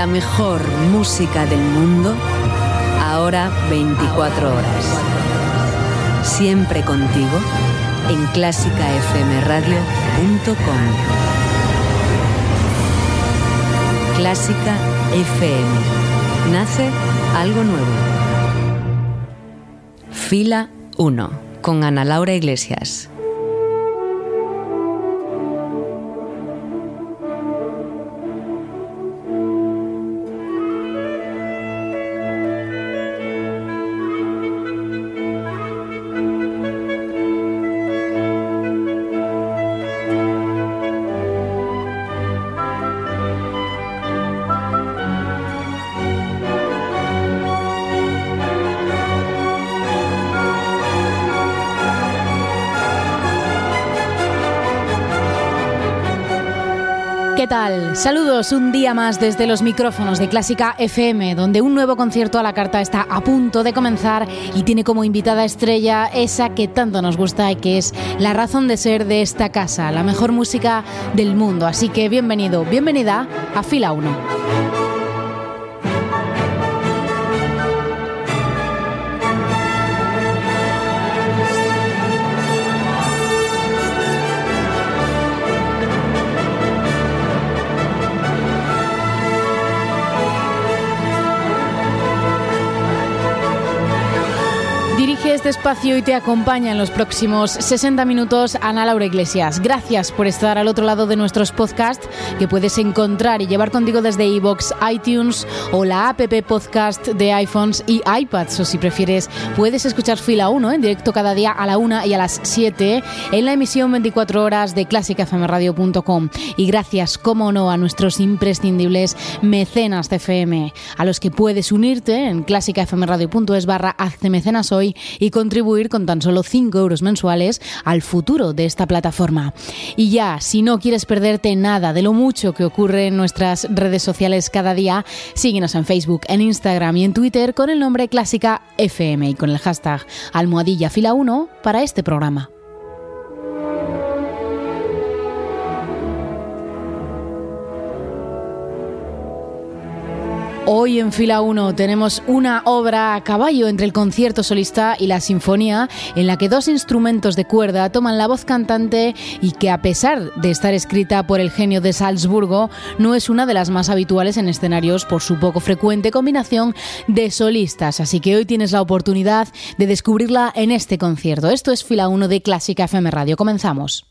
La mejor música del mundo, ahora 24 horas. Siempre contigo en clásicafmradio.com. Clásica FM. Nace algo nuevo. Fila 1 con Ana Laura Iglesias. Saludos un día más desde los micrófonos de Clásica FM, donde un nuevo concierto a la carta está a punto de comenzar y tiene como invitada estrella esa que tanto nos gusta y que es la razón de ser de esta casa, la mejor música del mundo. Así que bienvenido, bienvenida a Fila 1. Este espacio y te acompaña en los próximos 60 minutos Ana Laura Iglesias. Gracias por estar al otro lado de nuestros podcasts que puedes encontrar y llevar contigo desde iBox, iTunes o la app podcast de iPhones y iPads. O si prefieres, puedes escuchar Fila 1 en directo cada día a la 1 y a las 7 en la emisión 24 horas de clásicafmradio.com. Y gracias, como no, a nuestros imprescindibles mecenas de FM, a los que puedes unirte en clásicafmradio.es barra hazte mecenas hoy y contribuir con tan solo 5 euros mensuales al futuro de esta plataforma. Y ya, si no quieres perderte nada de lo mucho que ocurre en nuestras redes sociales cada día, síguenos en Facebook, en Instagram y en Twitter con el nombre Clásica FM y con el hashtag almohadilla fila 1 para este programa. Hoy en fila 1 tenemos una obra a caballo entre el concierto solista y la sinfonía, en la que dos instrumentos de cuerda toman la voz cantante y que a pesar de estar escrita por el genio de Salzburgo, no es una de las más habituales en escenarios por su poco frecuente combinación de solistas. Así que hoy tienes la oportunidad de descubrirla en este concierto. Esto es fila 1 de Clásica FM Radio. Comenzamos.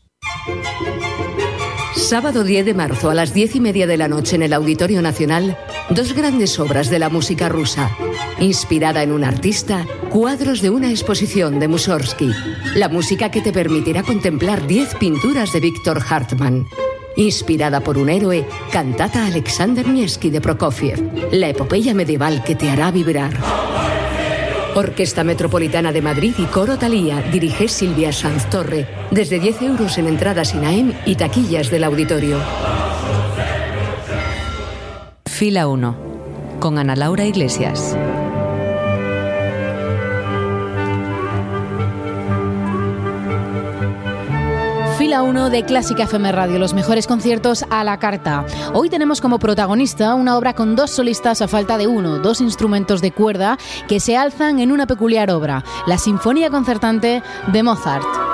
Sábado 10 de marzo a las 10 y media de la noche en el Auditorio Nacional, dos grandes obras de la música rusa. Inspirada en un artista, cuadros de una exposición de Mussorgsky. La música que te permitirá contemplar 10 pinturas de Víctor Hartmann. Inspirada por un héroe, cantata Alexander Nevsky de Prokofiev. La epopeya medieval que te hará vibrar. Orquesta Metropolitana de Madrid y Coro Talía dirige Silvia Sanz Torre, desde 10 euros en entradas INAEM y taquillas del auditorio. Fila 1, con Ana Laura Iglesias. Fila 1 de Clásica FM Radio, los mejores conciertos a la carta. Hoy tenemos como protagonista una obra con dos solistas a falta de uno, dos instrumentos de cuerda que se alzan en una peculiar obra, la Sinfonía Concertante de Mozart.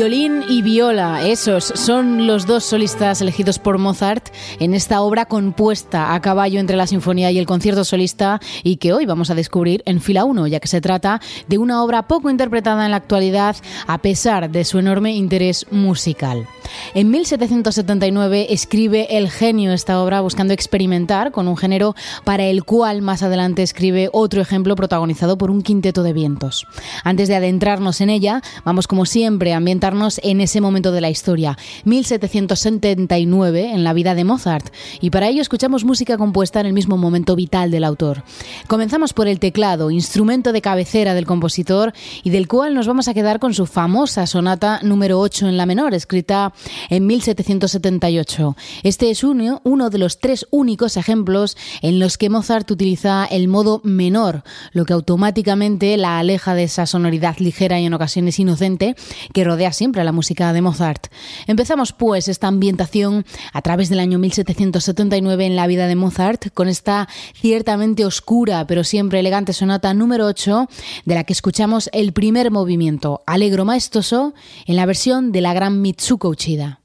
Violín y viola, esos son los dos solistas elegidos por Mozart en esta obra compuesta a caballo entre la sinfonía y el concierto solista y que hoy vamos a descubrir en fila 1, ya que se trata de una obra poco interpretada en la actualidad a pesar de su enorme interés musical. En 1779 escribe el genio esta obra buscando experimentar con un género para el cual más adelante escribe otro ejemplo protagonizado por un quinteto de vientos. Antes de adentrarnos en ella, vamos como siempre a ambientar adentrarnos en ese momento de la historia, 1779, en la vida de Mozart, y para ello escuchamos música compuesta en el mismo momento vital del autor. Comenzamos por el teclado, instrumento de cabecera del compositor y del cual nos vamos a quedar con su famosa sonata número 8 en la menor, escrita en 1778. Este es uno, uno de los tres únicos ejemplos en los que Mozart utiliza el modo menor, lo que automáticamente la aleja de esa sonoridad ligera y en ocasiones inocente que rodea siempre a la música de Mozart. Empezamos pues esta ambientación a través del año 1779 en la vida de Mozart con esta ciertamente oscura pero siempre elegante sonata número 8 de la que escuchamos el primer movimiento, alegro maestoso, en la versión de la gran Mitsuko Uchida.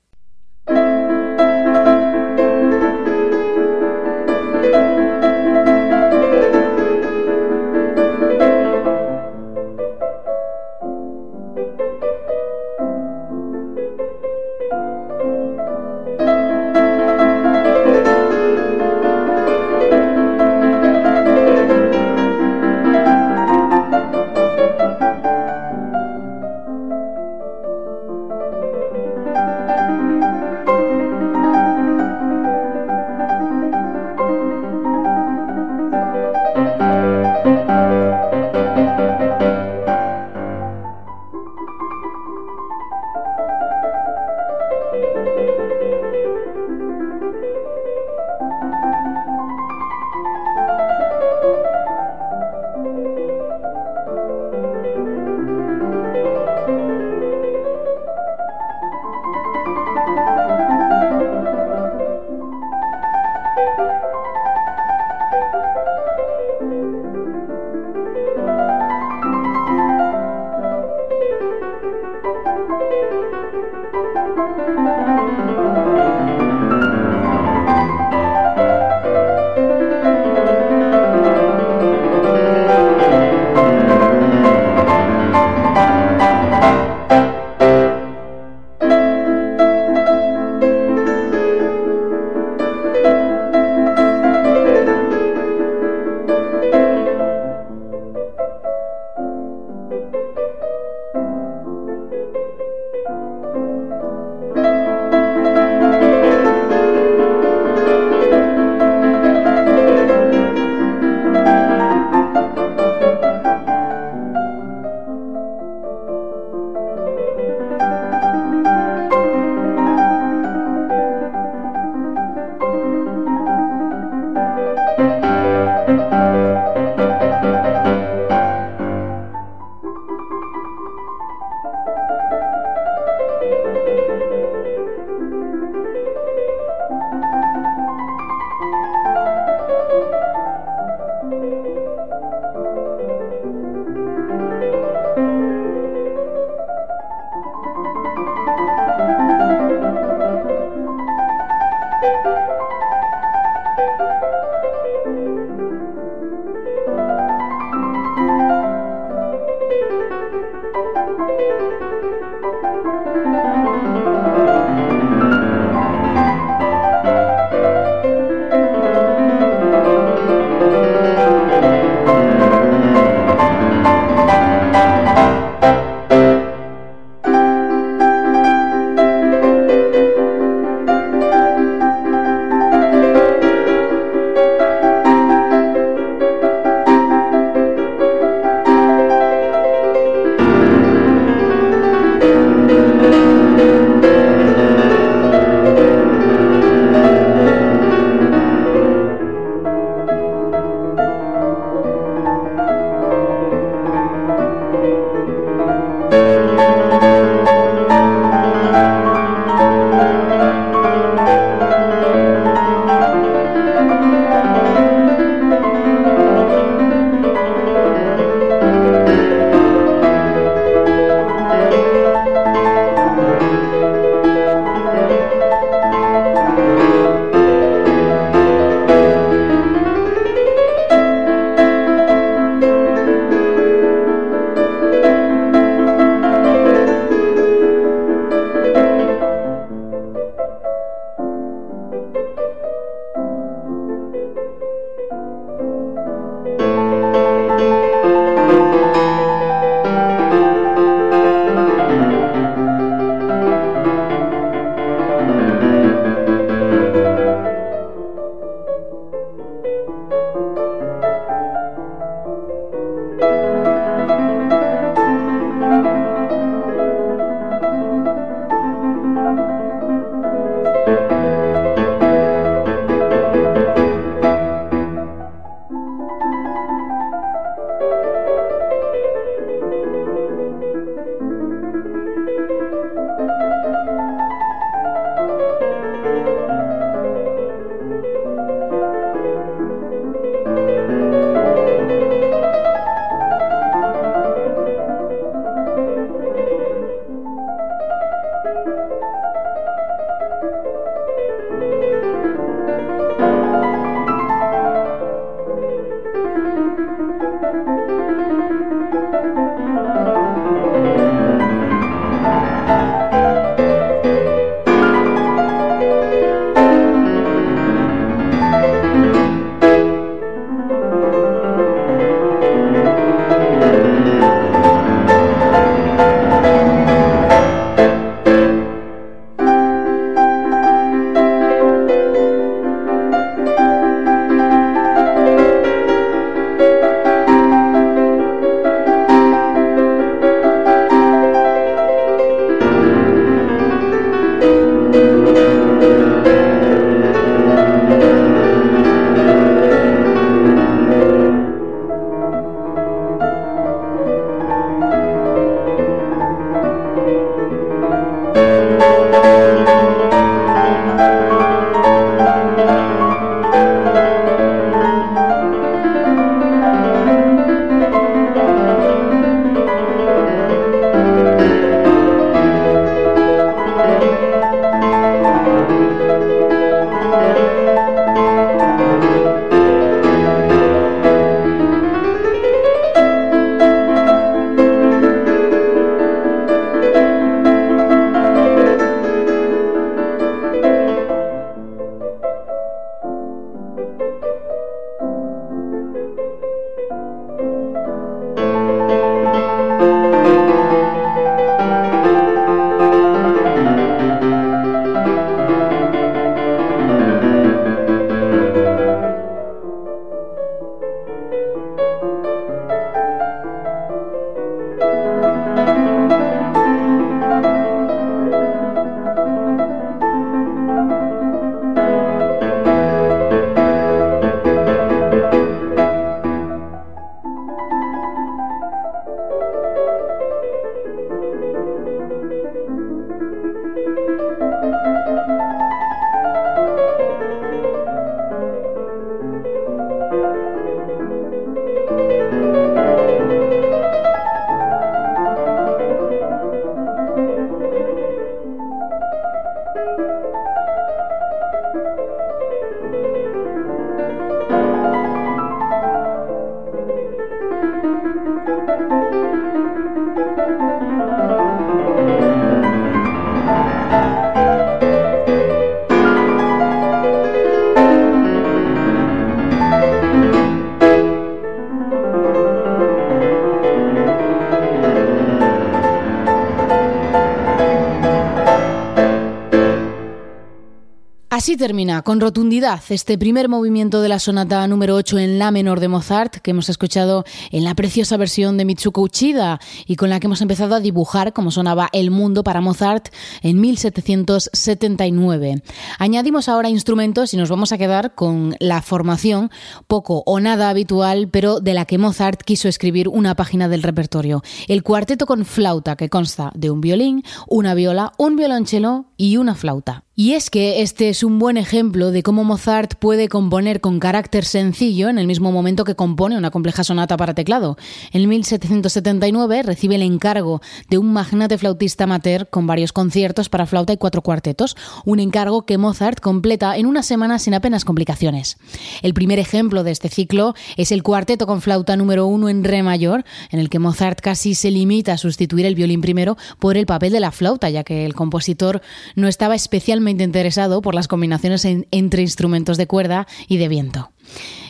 Termina con rotundidad este primer movimiento de la sonata número 8 en la menor de Mozart que hemos escuchado en la preciosa versión de Mitsuko Uchida y con la que hemos empezado a dibujar cómo sonaba el mundo para Mozart en 1779. Añadimos ahora instrumentos y nos vamos a quedar con la formación poco o nada habitual, pero de la que Mozart quiso escribir una página del repertorio. El cuarteto con flauta que consta de un violín, una viola, un violonchelo y una flauta. Y es que este es un buen ejemplo de cómo Mozart puede componer con carácter sencillo en el mismo momento que compone una compleja sonata para teclado. En 1779 recibe el encargo de un magnate flautista amateur con varios conciertos para flauta y cuatro cuartetos, un encargo que Mozart completa en una semana sin apenas complicaciones. El primer ejemplo de este ciclo es el cuarteto con flauta número uno en re mayor, en el que Mozart casi se limita a sustituir el violín primero por el papel de la flauta, ya que el compositor no estaba especialmente interesado por las combinaciones entre instrumentos de cuerda y de viento.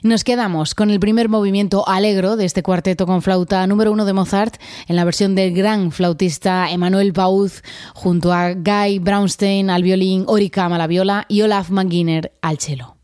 Nos quedamos con el primer movimiento alegro de este cuarteto con flauta número uno de Mozart en la versión del gran flautista Emmanuel Bauz junto a Guy Brownstein al violín, Oricam a la viola y Olaf Maginer al cello.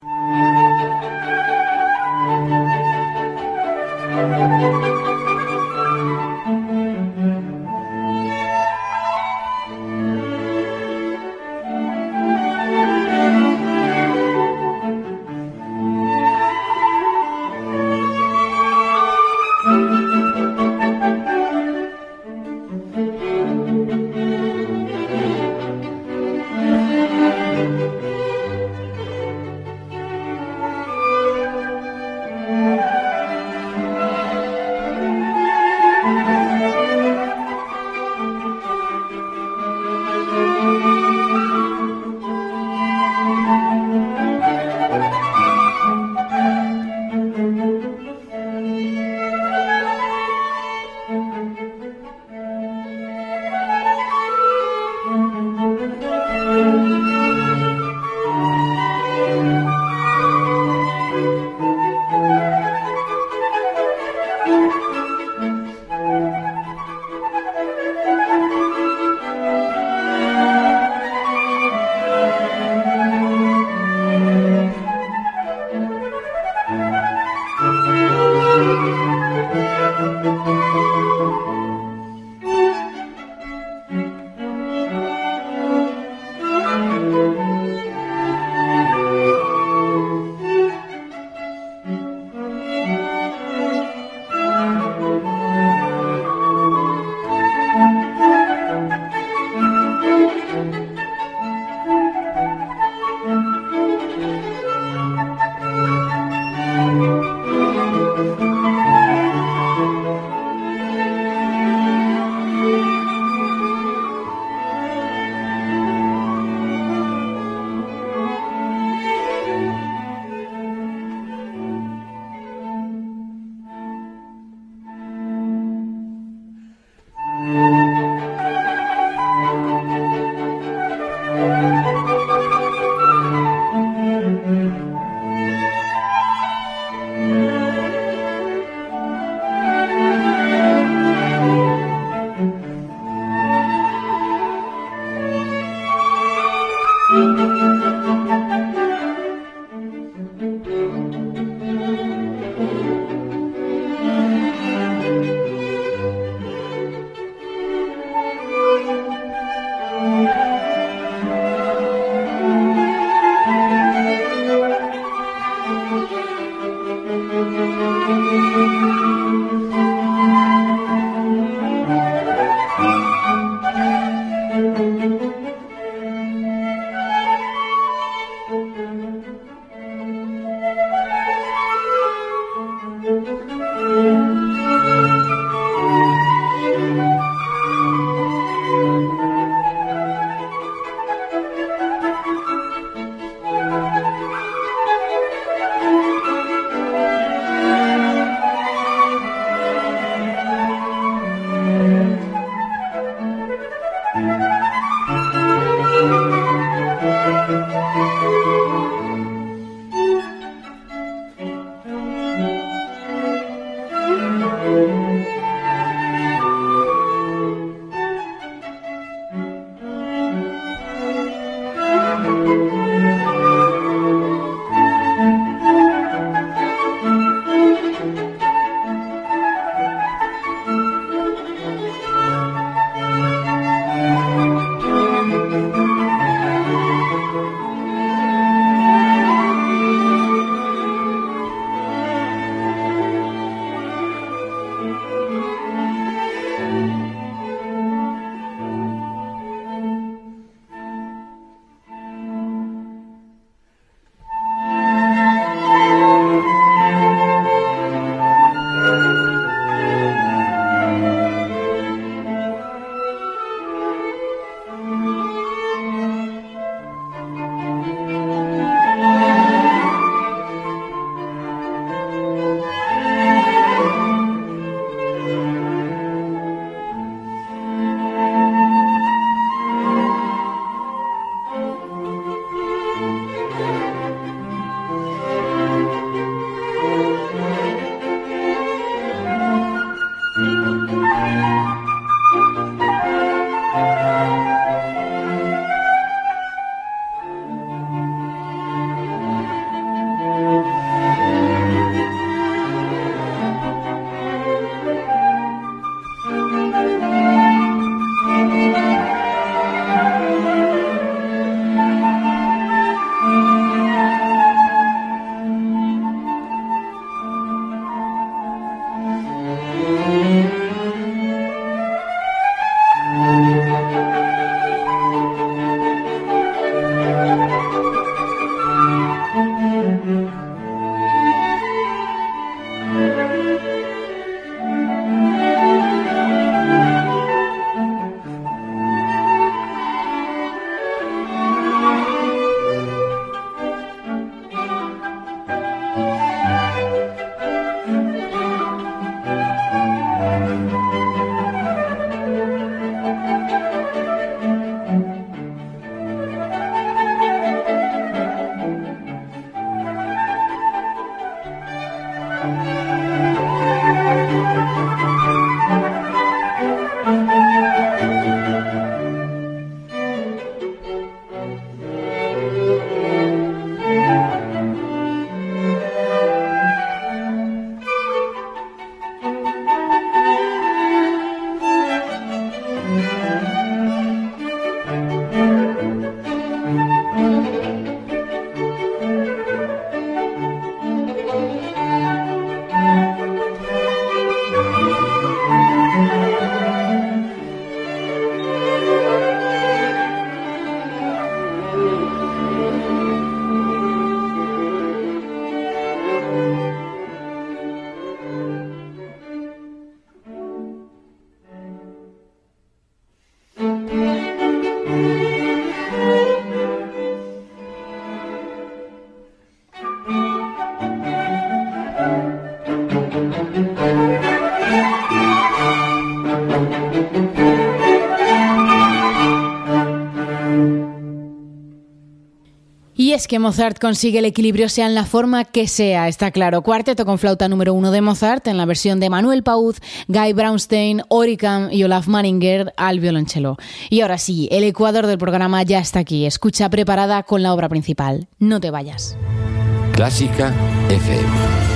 Que Mozart consigue el equilibrio sea en la forma que sea, está claro. Cuarteto con flauta número uno de Mozart en la versión de Manuel Pauz, Guy Brownstein, Oricam y Olaf Maringer al violonchelo. Y ahora sí, el ecuador del programa ya está aquí. Escucha preparada con la obra principal. No te vayas. Clásica FM.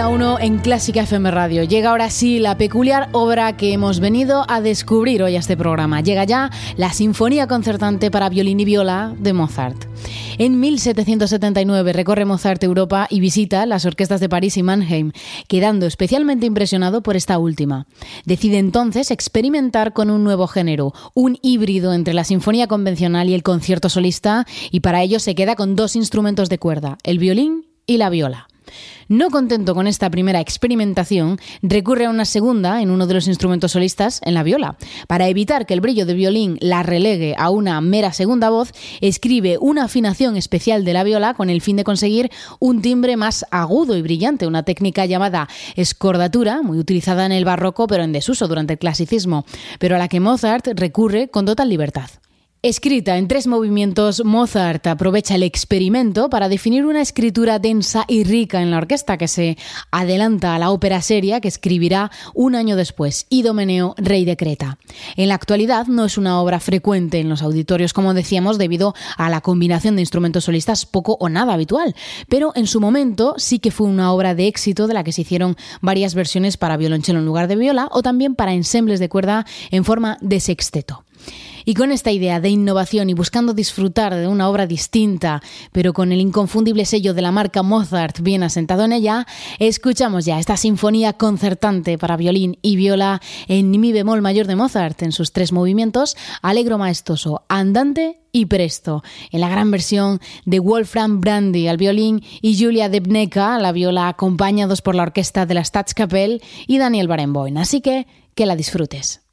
Fila 1 en Clásica FM Radio. Llega ahora sí la peculiar obra que hemos venido a descubrir hoy a este programa. Llega ya la Sinfonía Concertante para Violín y Viola de Mozart. En 1779 recorre Mozart Europa y visita las orquestas de París y Mannheim, quedando especialmente impresionado por esta última. Decide entonces experimentar con un nuevo género, un híbrido entre la sinfonía convencional y el concierto solista, y para ello se queda con dos instrumentos de cuerda, el violín y la viola. No contento con esta primera experimentación, recurre a una segunda en uno de los instrumentos solistas, en la viola. Para evitar que el brillo de violín la relegue a una mera segunda voz, escribe una afinación especial de la viola con el fin de conseguir un timbre más agudo y brillante, una técnica llamada escordatura, muy utilizada en el barroco pero en desuso durante el clasicismo, pero a la que Mozart recurre con total libertad. Escrita en tres movimientos, Mozart aprovecha el experimento para definir una escritura densa y rica en la orquesta que se adelanta a la ópera seria que escribirá un año después, Idomeneo, rey de Creta. En la actualidad no es una obra frecuente en los auditorios, como decíamos, debido a la combinación de instrumentos solistas poco o nada habitual, pero en su momento sí que fue una obra de éxito de la que se hicieron varias versiones para violonchelo en lugar de viola o también para ensembles de cuerda en forma de sexteto. Y con esta idea de innovación y buscando disfrutar de una obra distinta, pero con el inconfundible sello de la marca Mozart bien asentado en ella, escuchamos ya esta sinfonía concertante para violín y viola en mi bemol mayor de Mozart en sus tres movimientos, alegro maestoso, andante y presto, en la gran versión de Wolfram Brandy al violín y Julia Debneka a la viola, acompañados por la orquesta de la Staatskapelle y Daniel Barenboim. Así que que la disfrutes.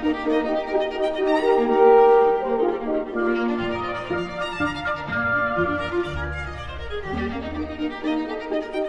Thank you.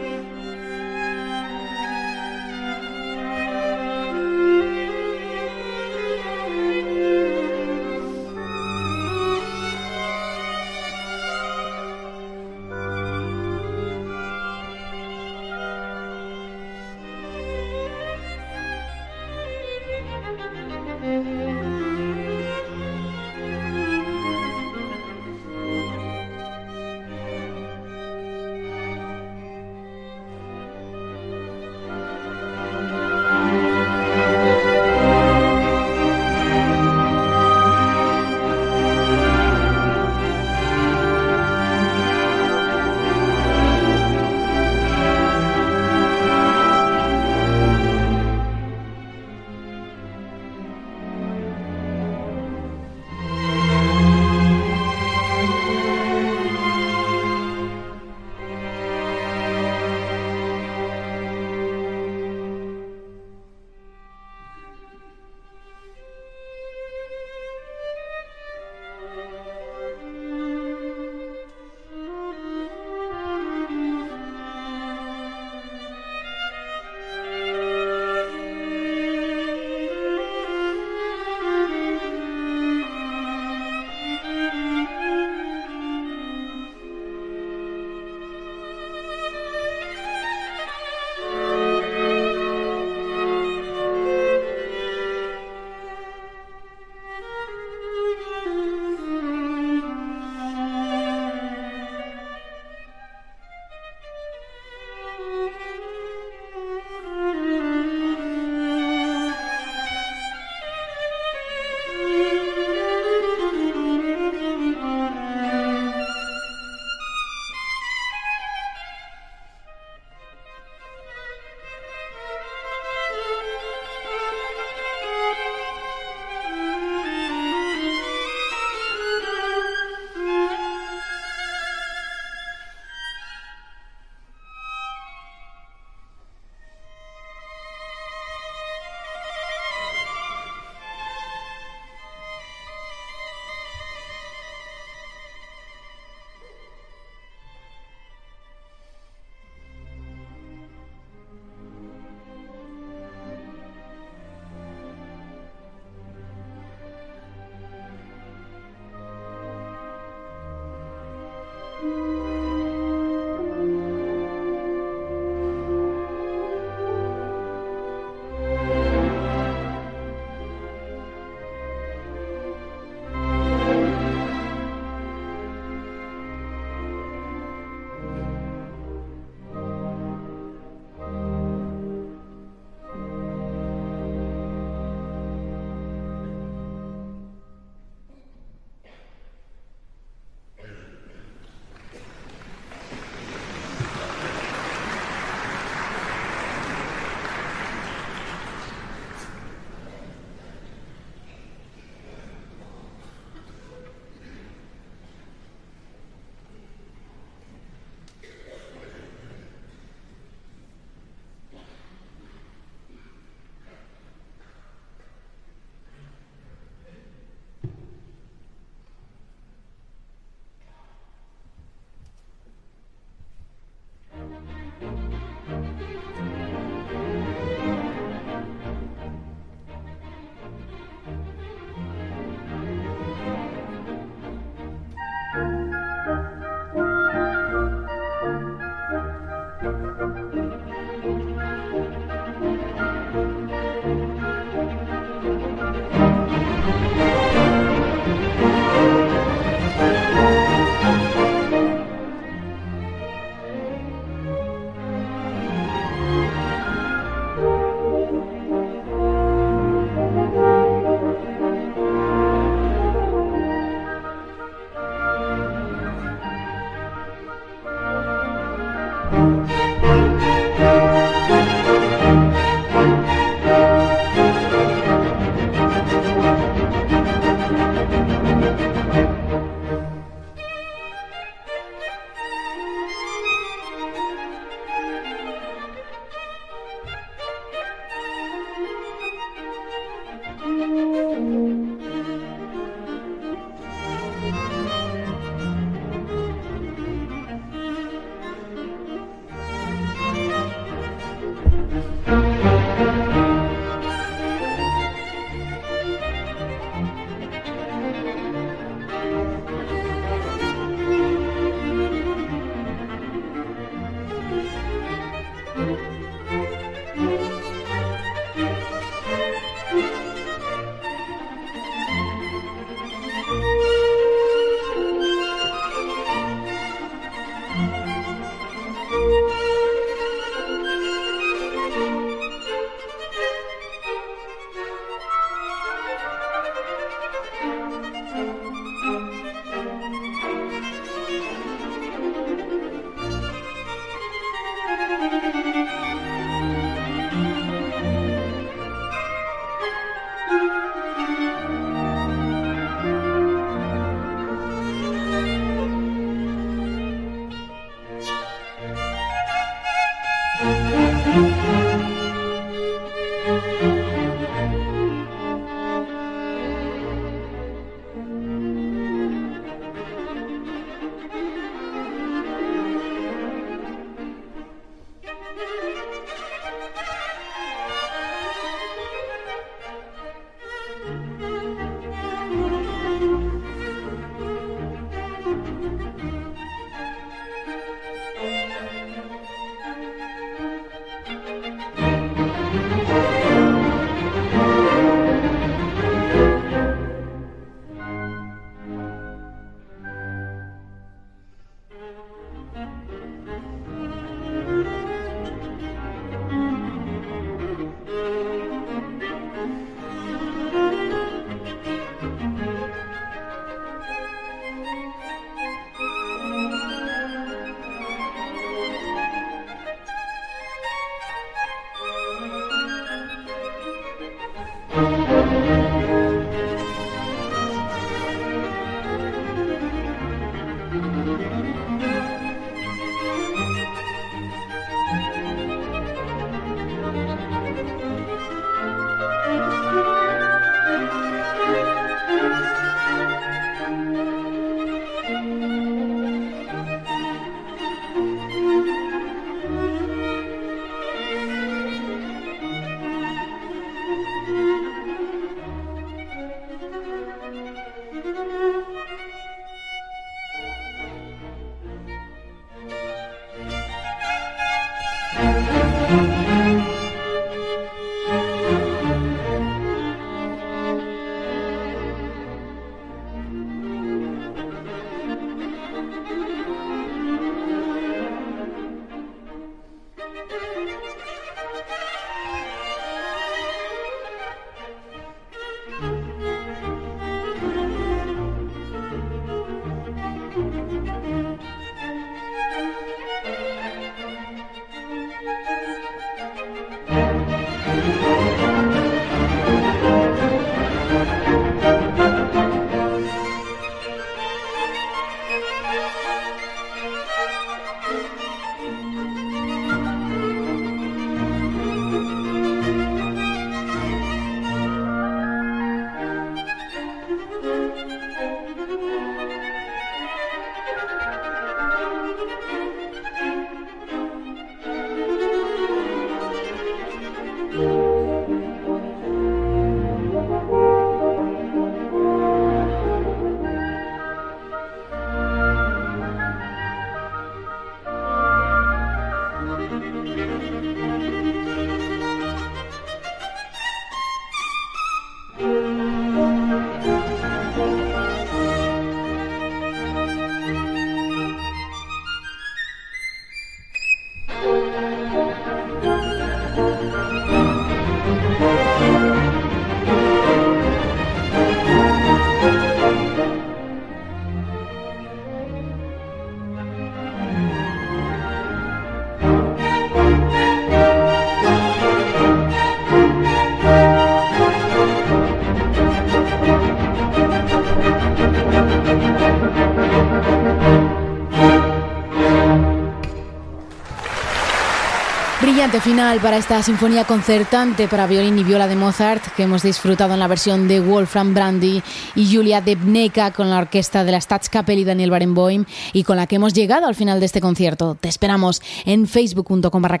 Final para esta sinfonía concertante para violín y viola de Mozart que hemos disfrutado en la versión de Wolfram Brandy y Julia Debneka con la orquesta de la Staatskapelle y Daniel Barenboim y con la que hemos llegado al final de este concierto. Te esperamos en facebook.com barra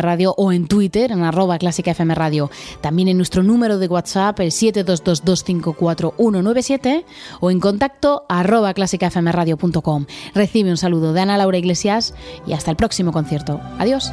Radio o en Twitter en arroba clásica FM Radio. También en nuestro número de WhatsApp el 722254197 o en contacto arroba clásicafmradio.com. Recibe un saludo de Ana Laura Iglesias y hasta el próximo concierto. Adiós.